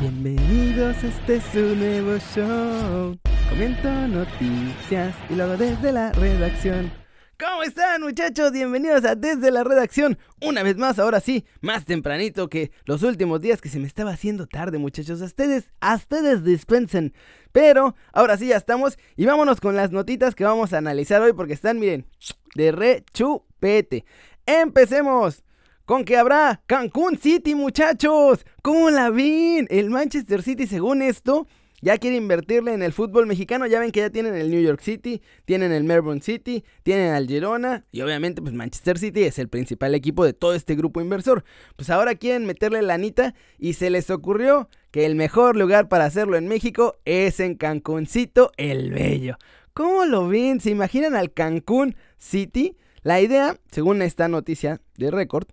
Bienvenidos, este es su nuevo show. Comento noticias y luego desde la redacción. ¿Cómo están muchachos? Bienvenidos a Desde la Redacción. Una vez más, ahora sí, más tempranito que los últimos días que se me estaba haciendo tarde muchachos. A ustedes, a ustedes dispensen. Pero ahora sí ya estamos y vámonos con las notitas que vamos a analizar hoy porque están, miren, de rechupete. Empecemos con que habrá Cancún City, muchachos. ¿Cómo la ven? El Manchester City, según esto, ya quiere invertirle en el fútbol mexicano. Ya ven que ya tienen el New York City, tienen el Melbourne City, tienen al Girona y obviamente pues Manchester City es el principal equipo de todo este grupo inversor. Pues ahora quieren meterle la anita y se les ocurrió que el mejor lugar para hacerlo en México es en Cancuncito el Bello. ¿Cómo lo ven? ¿Se imaginan al Cancún City? La idea, según esta noticia de récord,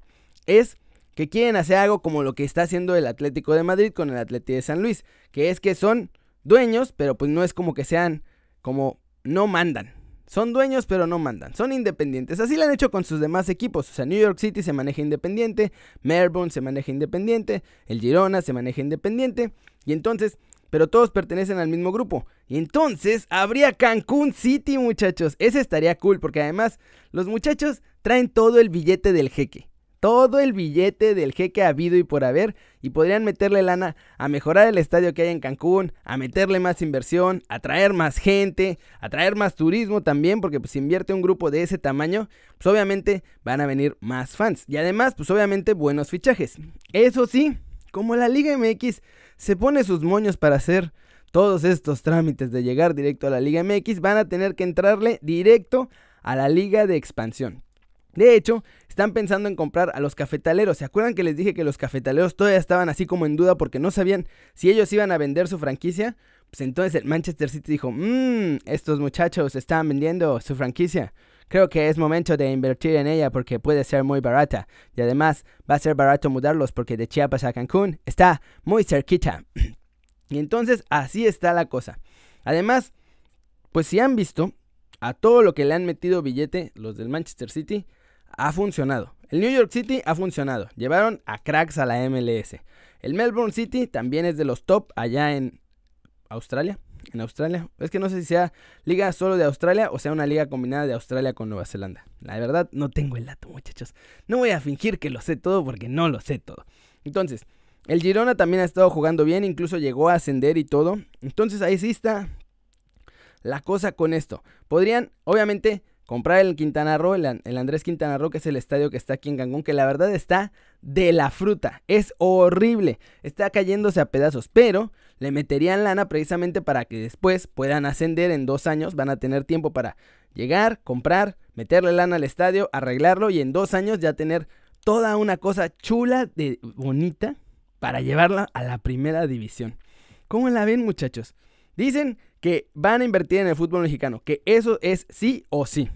es que quieren hacer algo como lo que está haciendo el Atlético de Madrid con el Atlético de San Luis, que es que son dueños, pero pues no es como que sean como no mandan. Son dueños, pero no mandan. Son independientes. Así lo han hecho con sus demás equipos. O sea, New York City se maneja independiente, Melbourne se maneja independiente, el Girona se maneja independiente. Y entonces, pero todos pertenecen al mismo grupo. Y entonces habría Cancún City, muchachos. Ese estaría cool, porque además los muchachos traen todo el billete del jeque todo el billete del jeque habido y por haber y podrían meterle lana a mejorar el estadio que hay en Cancún, a meterle más inversión, a traer más gente, a traer más turismo también, porque pues si invierte un grupo de ese tamaño, pues obviamente van a venir más fans y además pues obviamente buenos fichajes. Eso sí, como la Liga MX se pone sus moños para hacer todos estos trámites de llegar directo a la Liga MX, van a tener que entrarle directo a la Liga de Expansión. De hecho, están pensando en comprar a los cafetaleros. ¿Se acuerdan que les dije que los cafetaleros todavía estaban así como en duda porque no sabían si ellos iban a vender su franquicia? Pues entonces el Manchester City dijo, mmm, estos muchachos están vendiendo su franquicia. Creo que es momento de invertir en ella porque puede ser muy barata. Y además va a ser barato mudarlos porque de Chiapas a Cancún está muy cerquita. y entonces así está la cosa. Además, pues si han visto a todo lo que le han metido billete los del Manchester City, ha funcionado. El New York City ha funcionado. Llevaron a cracks a la MLS. El Melbourne City también es de los top allá en Australia. En Australia. Es que no sé si sea liga solo de Australia o sea una liga combinada de Australia con Nueva Zelanda. La verdad no tengo el dato, muchachos. No voy a fingir que lo sé todo porque no lo sé todo. Entonces, el Girona también ha estado jugando bien, incluso llegó a ascender y todo. Entonces ahí sí está la cosa con esto. Podrían, obviamente, comprar el Quintana Roo, el, Andrés Quintana Roo, que es el estadio que está aquí en Cancún, que la verdad está de la fruta. Es horrible. Está cayéndose a pedazos. Pero le meterían lana precisamente para que después puedan ascender en dos años. Van a tener tiempo para llegar, comprar, meterle lana al estadio, arreglarlo y en dos años ya tener toda una cosa chula de bonita para llevarla a la primera división. ¿Cómo la ven, muchachos? Dicen que van a invertir en el fútbol mexicano, que eso es sí o sí.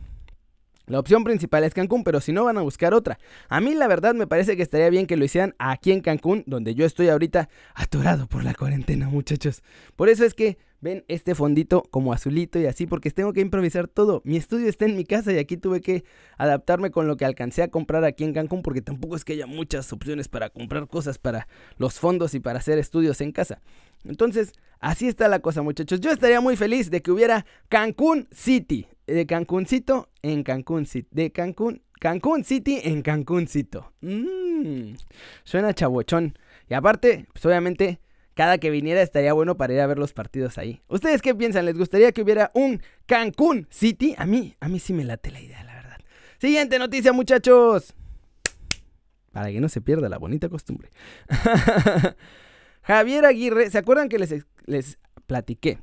La opción principal es Cancún, pero si no van a buscar otra. A mí la verdad me parece que estaría bien que lo hicieran aquí en Cancún, donde yo estoy ahorita atorado por la cuarentena, muchachos. Por eso es que ven este fondito como azulito y así, porque tengo que improvisar todo. Mi estudio está en mi casa y aquí tuve que adaptarme con lo que alcancé a comprar aquí en Cancún, porque tampoco es que haya muchas opciones para comprar cosas para los fondos y para hacer estudios en casa. Entonces, así está la cosa, muchachos. Yo estaría muy feliz de que hubiera Cancún City de Cancuncito en Cancún City. De Cancún, Cancún City en Cancuncito. Mmm, suena chabochón. Y aparte, pues obviamente, cada que viniera estaría bueno para ir a ver los partidos ahí. ¿Ustedes qué piensan? ¿Les gustaría que hubiera un Cancún City? A mí, a mí sí me late la idea, la verdad. Siguiente noticia, muchachos. Para que no se pierda la bonita costumbre. Javier Aguirre, ¿se acuerdan que les, les platiqué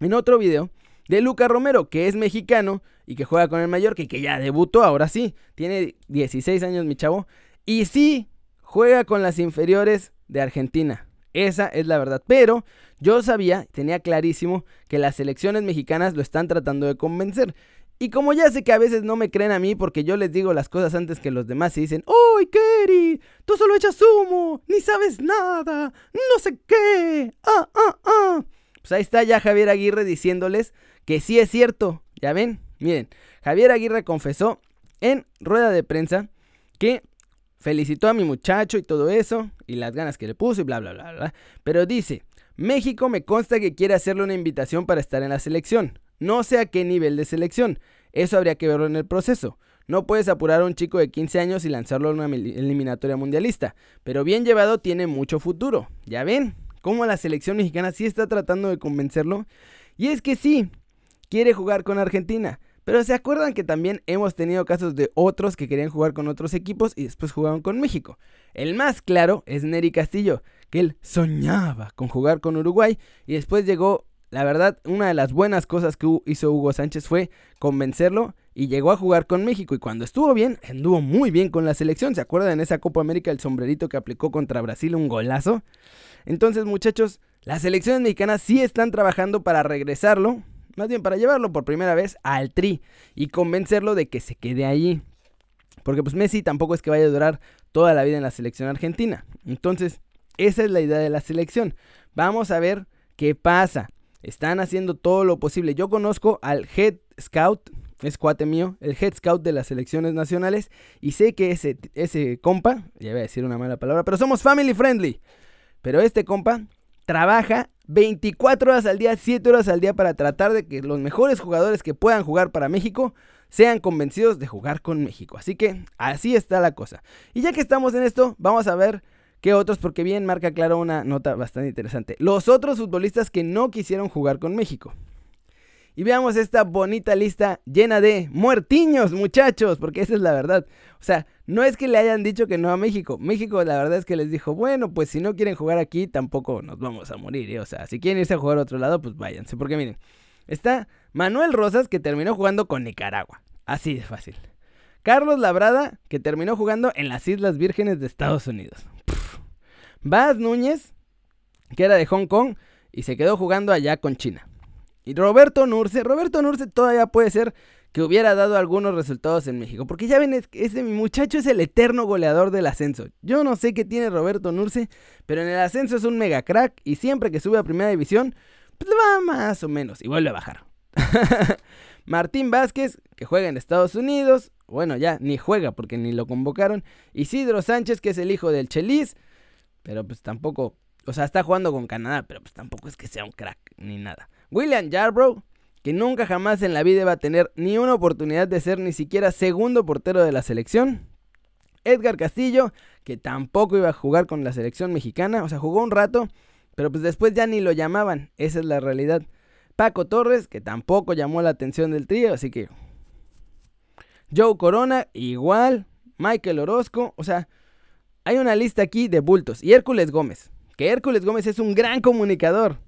en otro video? de Luca Romero, que es mexicano y que juega con el Mallorca y que ya debutó, ahora sí, tiene 16 años mi chavo, y sí, juega con las inferiores de Argentina. Esa es la verdad. Pero yo sabía, tenía clarísimo que las selecciones mexicanas lo están tratando de convencer. Y como ya sé que a veces no me creen a mí porque yo les digo las cosas antes que los demás y dicen, ¡Uy, Kerry! Tú solo echas humo, ni sabes nada, no sé qué. Ah, ah, ah. Pues ahí está ya Javier Aguirre diciéndoles que sí es cierto. Ya ven, miren, Javier Aguirre confesó en rueda de prensa que felicitó a mi muchacho y todo eso, y las ganas que le puso y bla, bla, bla, bla. Pero dice, México me consta que quiere hacerle una invitación para estar en la selección. No sé a qué nivel de selección. Eso habría que verlo en el proceso. No puedes apurar a un chico de 15 años y lanzarlo a una eliminatoria mundialista, pero bien llevado tiene mucho futuro. Ya ven, cómo la selección mexicana sí está tratando de convencerlo. Y es que sí, quiere jugar con Argentina. Pero se acuerdan que también hemos tenido casos de otros que querían jugar con otros equipos y después jugaron con México. El más claro es Neri Castillo, que él soñaba con jugar con Uruguay y después llegó, la verdad, una de las buenas cosas que hizo Hugo Sánchez fue convencerlo y llegó a jugar con México y cuando estuvo bien, anduvo muy bien con la selección. ¿Se acuerdan en esa Copa América el sombrerito que aplicó contra Brasil un golazo? Entonces, muchachos, las selecciones mexicanas sí están trabajando para regresarlo, más bien para llevarlo por primera vez al Tri y convencerlo de que se quede allí. Porque pues Messi tampoco es que vaya a durar toda la vida en la selección argentina. Entonces, esa es la idea de la selección. Vamos a ver qué pasa. Están haciendo todo lo posible. Yo conozco al head scout es cuate mío, el head scout de las selecciones nacionales. Y sé que ese, ese compa, ya voy a decir una mala palabra, pero somos family friendly. Pero este compa trabaja 24 horas al día, 7 horas al día para tratar de que los mejores jugadores que puedan jugar para México sean convencidos de jugar con México. Así que así está la cosa. Y ya que estamos en esto, vamos a ver qué otros, porque bien marca claro una nota bastante interesante. Los otros futbolistas que no quisieron jugar con México. Y veamos esta bonita lista llena de muertiños, muchachos, porque esa es la verdad. O sea, no es que le hayan dicho que no a México. México la verdad es que les dijo, bueno, pues si no quieren jugar aquí, tampoco nos vamos a morir. ¿eh? O sea, si quieren irse a jugar a otro lado, pues váyanse. Porque miren, está Manuel Rosas, que terminó jugando con Nicaragua. Así de fácil. Carlos Labrada, que terminó jugando en las Islas Vírgenes de Estados Unidos. Baz Núñez, que era de Hong Kong, y se quedó jugando allá con China. Y Roberto Nurce, Roberto Nurce todavía puede ser que hubiera dado algunos resultados en México. Porque ya ven, ese mi muchacho es el eterno goleador del ascenso. Yo no sé qué tiene Roberto Nurce, pero en el ascenso es un mega crack y siempre que sube a primera división, pues va más o menos y vuelve a bajar. Martín Vázquez, que juega en Estados Unidos, bueno, ya ni juega porque ni lo convocaron. Isidro Sánchez, que es el hijo del Chelis, pero pues tampoco, o sea, está jugando con Canadá, pero pues tampoco es que sea un crack ni nada. William Yarbrough, que nunca jamás en la vida va a tener ni una oportunidad de ser ni siquiera segundo portero de la selección. Edgar Castillo, que tampoco iba a jugar con la selección mexicana, o sea, jugó un rato, pero pues después ya ni lo llamaban, esa es la realidad. Paco Torres, que tampoco llamó la atención del trío, así que... Joe Corona, igual. Michael Orozco, o sea, hay una lista aquí de bultos. Y Hércules Gómez, que Hércules Gómez es un gran comunicador.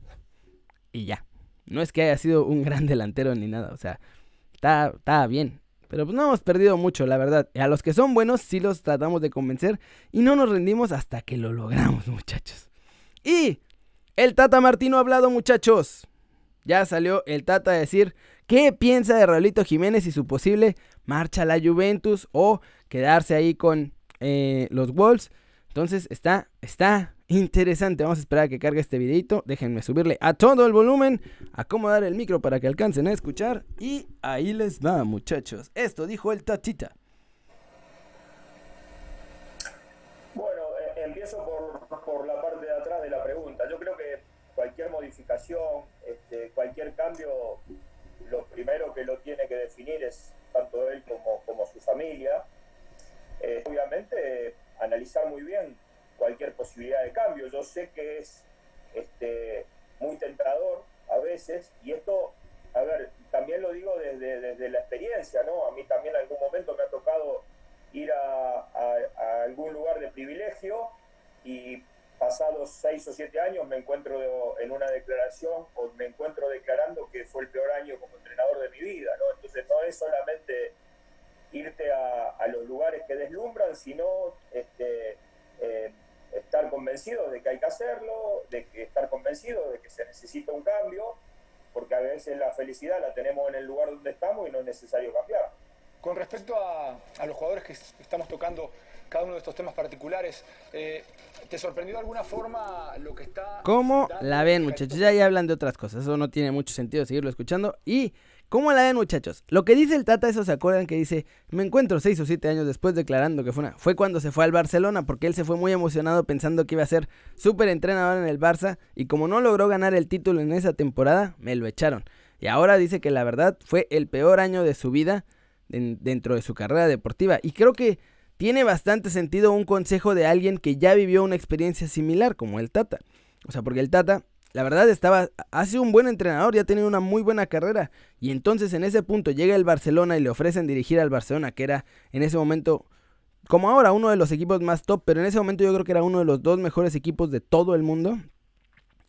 Y ya. No es que haya sido un gran delantero ni nada, o sea, está, bien. Pero pues no hemos perdido mucho, la verdad. A los que son buenos sí los tratamos de convencer y no nos rendimos hasta que lo logramos, muchachos. Y el Tata Martino ha hablado, muchachos. Ya salió el Tata a decir qué piensa de Raulito Jiménez y su posible marcha a la Juventus o quedarse ahí con eh, los Wolves. Entonces está, está interesante. Vamos a esperar a que cargue este videito. Déjenme subirle a todo el volumen, acomodar el micro para que alcancen a escuchar. Y ahí les va, muchachos. Esto dijo el Tatita. Bueno, eh, empiezo por, la parte de atrás de la pregunta. Yo creo que cualquier modificación, este, cualquier cambio, lo primero que lo tiene que definir es tanto él como, como su familia. Eh, obviamente, analizar muy bien cualquier posibilidad de cambio. Yo sé que es este, muy tentador a veces, y esto, a ver, también lo digo desde, desde la experiencia, ¿no? A mí también en algún momento me ha tocado ir a, algún lugar de privilegio y pasados seis o siete años me encuentro en una declaración o me encuentro declarando que fue el peor año como entrenador de mi vida, ¿no? Entonces no es solamente irte a, a los lugares que deslumbran, sino este, eh, estar convencido de que hay que hacerlo, de que estar convencido de que se necesita un cambio, porque a veces la felicidad la tenemos en el lugar donde estamos y no es necesario cambiar. Con respecto a, los jugadores que estamos tocando cada uno de estos temas particulares, eh, ¿te sorprendió de alguna forma lo que está... ¿Cómo la ven muchachos? Ya, ya hablan de otras cosas, eso no tiene mucho sentido seguirlo escuchando. Y ¿Cómo la ven, muchachos? Lo que dice el Tata, eso se acuerdan que dice, me encuentro 6 o 7 años después declarando que fue una... Fue cuando se fue al Barcelona, porque él se fue muy emocionado pensando que iba a ser súper entrenador en el Barça, y como no logró ganar el título en esa temporada, me lo echaron. Y ahora dice que la verdad fue el peor año de su vida dentro de su carrera deportiva. Y creo que tiene bastante sentido un consejo de alguien que ya vivió una experiencia similar, como el Tata. O sea, porque el Tata la verdad estaba, ha sido un buen entrenador, ya ha tenido una muy buena carrera. Y entonces en ese punto llega el Barcelona y le ofrecen dirigir al Barcelona, que era en ese momento, como ahora, uno de los equipos más top, pero en ese momento yo creo que era uno de los dos mejores equipos de todo el mundo.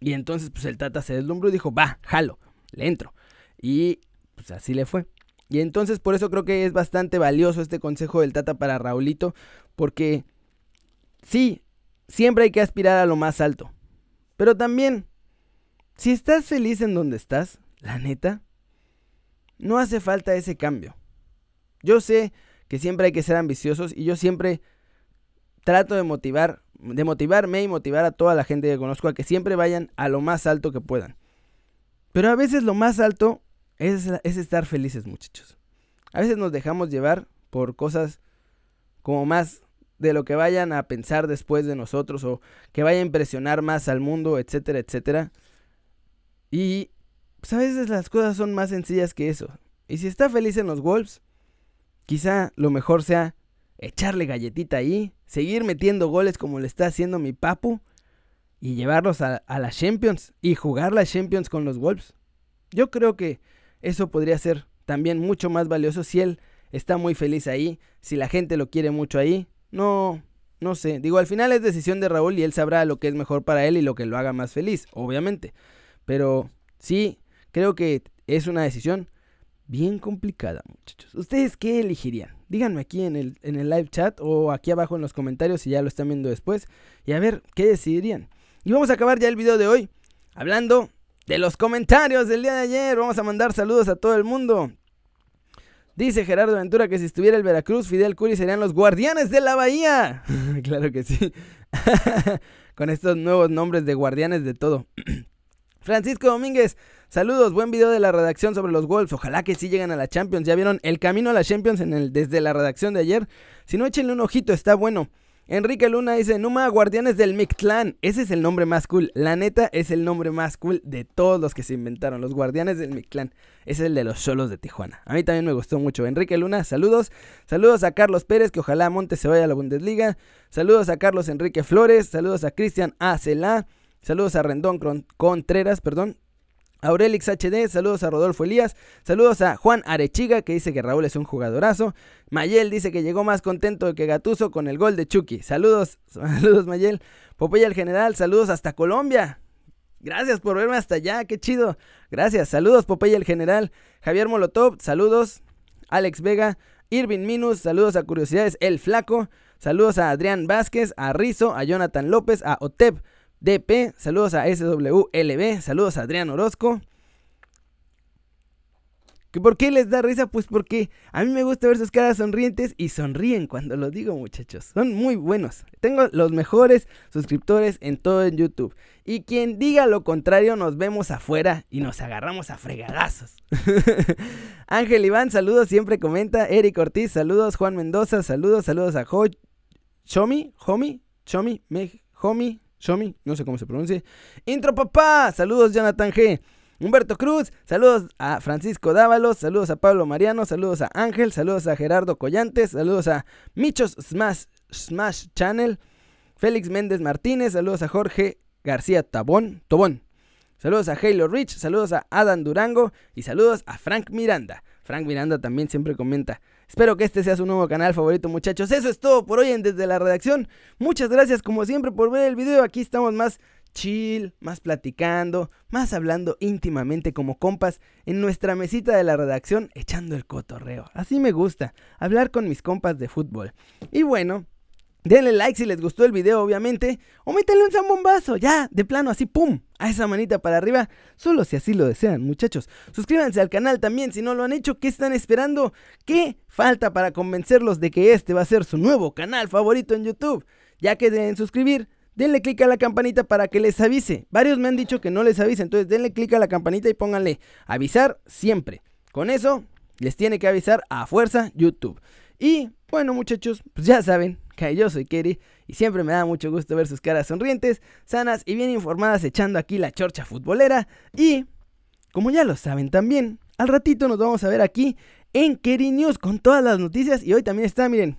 Y entonces pues el Tata se deslumbró y dijo, va, jalo, le entro. Y pues así le fue. Y entonces por eso creo que es bastante valioso este consejo del Tata para Raulito, porque sí, siempre hay que aspirar a lo más alto. Pero también si estás feliz en donde estás, la neta, no hace falta ese cambio. Yo sé que siempre hay que ser ambiciosos y yo siempre trato de motivar, de motivarme y motivar a toda la gente que conozco a que siempre vayan a lo más alto que puedan. Pero a veces lo más alto es, es estar felices, muchachos. A veces nos dejamos llevar por cosas como más de lo que vayan a pensar después de nosotros o que vaya a impresionar más al mundo, etcétera, etcétera. Y pues a veces las cosas son más sencillas que eso. Y si está feliz en los Wolves, quizá lo mejor sea echarle galletita ahí, seguir metiendo goles como le está haciendo mi papu y llevarlos a, a Champions y jugar la Champions con los Wolves. Yo creo que eso podría ser también mucho más valioso si él está muy feliz ahí, si la gente lo quiere mucho ahí. No, no sé. Digo, al final es decisión de Raúl y él sabrá lo que es mejor para él y lo que lo haga más feliz, obviamente. Pero sí, creo que es una decisión bien complicada, muchachos. ¿Ustedes qué elegirían? Díganme aquí en el, en el live chat o aquí abajo en los comentarios si ya lo están viendo después. Y a ver, ¿qué decidirían? Y vamos a acabar ya el video de hoy hablando de los comentarios del día de ayer. Vamos a mandar saludos a todo el mundo. Dice Gerardo Ventura que si estuviera el Veracruz, Fidel Curi serían los guardianes de la bahía. claro que sí. Con estos nuevos nombres de guardianes de todo. Francisco Domínguez, saludos, buen video de la redacción sobre los Wolves. Ojalá que sí lleguen a la Champions. Ya vieron el camino a la Champions en el, desde la redacción de ayer. Si no, échenle un ojito, está bueno. Enrique Luna dice, Numa Guardianes del Mictlán. Ese es el nombre más cool. La neta es el nombre más cool de todos los que se inventaron. Los Guardianes del Mictlán. Es el de los solos de Tijuana. A mí también me gustó mucho. Enrique Luna, saludos. Saludos a Carlos Pérez, que ojalá Montes se vaya a la Bundesliga. Saludos a Carlos Enrique Flores. Saludos a Cristian Acela. Saludos a Rendón Contreras, perdón. Aurelix HD, saludos a Rodolfo Elías, saludos a Juan Arechiga que dice que Raúl es un jugadorazo, Mayel dice que llegó más contento que Gatuso con el gol de Chucky, saludos, saludos Mayel, Popeye el general, saludos hasta Colombia, gracias por verme hasta allá, qué chido, gracias, saludos Popeye el general, Javier Molotov, saludos, Alex Vega, Irving Minus, saludos a Curiosidades El Flaco, saludos a Adrián Vázquez, a Rizo, a Jonathan López, a Otep, DP, saludos a SWLB, saludos a Adrián Orozco. ¿Por qué les da risa? Pues porque a mí me gusta ver sus caras sonrientes y sonríen cuando lo digo, muchachos. Son muy buenos. Tengo los mejores suscriptores en todo en YouTube. Y quien diga lo contrario, nos vemos afuera y nos agarramos a fregadazos. Ángel Iván, saludos, siempre comenta. Eric Ortiz, saludos. Juan Mendoza, saludos. Saludos a Ho Chomi, Homi, Chomi, Me, Homi, Shomi, no sé cómo se pronuncia. Intro papá, saludos Jonathan G. Humberto Cruz, saludos a Francisco Dávalos, saludos a Pablo Mariano, saludos a Ángel, saludos a Gerardo Collantes, saludos a Michos Smash, Smash Channel, Félix Méndez Martínez, saludos a Jorge García Tabón, Tobón, saludos a Halo Rich, saludos a Adam Durango. Y saludos a Frank Miranda. Frank Miranda también siempre comenta. Espero que este sea su nuevo canal favorito, muchachos. Eso es todo por hoy en Desde la Redacción. Muchas gracias, como siempre, por ver el video. Aquí estamos más chill, más platicando, más hablando íntimamente como compas en nuestra mesita de la redacción, echando el cotorreo. Así me gusta, hablar con mis compas de fútbol. Y bueno, Denle like si les gustó el video, obviamente. O métanle un zambombazo, ya, de plano, así, pum, a esa manita para arriba. Solo si así lo desean, muchachos. Suscríbanse al canal también si no lo han hecho. ¿Qué están esperando? ¿Qué falta para convencerlos de que este va a ser su nuevo canal favorito en YouTube? Ya que deben suscribir, denle click a la campanita para que les avise. Varios me han dicho que no les avise, entonces denle click a la campanita y pónganle avisar siempre. Con eso, les tiene que avisar a fuerza YouTube. Y bueno, muchachos, pues ya saben yo soy Kerry y siempre me da mucho gusto ver sus caras sonrientes, sanas y bien informadas echando aquí la chorcha futbolera. Y, como ya lo saben también, al ratito nos vamos a ver aquí en Kerry News con todas las noticias. Y hoy también está, miren,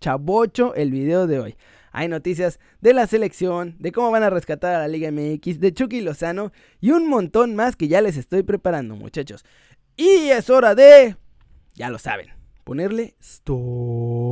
chabocho el video de hoy. Hay noticias de la selección, de cómo van a rescatar a la Liga MX, de Chucky Lozano y un montón más que ya les estoy preparando, muchachos. Y es hora de, ya lo saben, ponerle stop.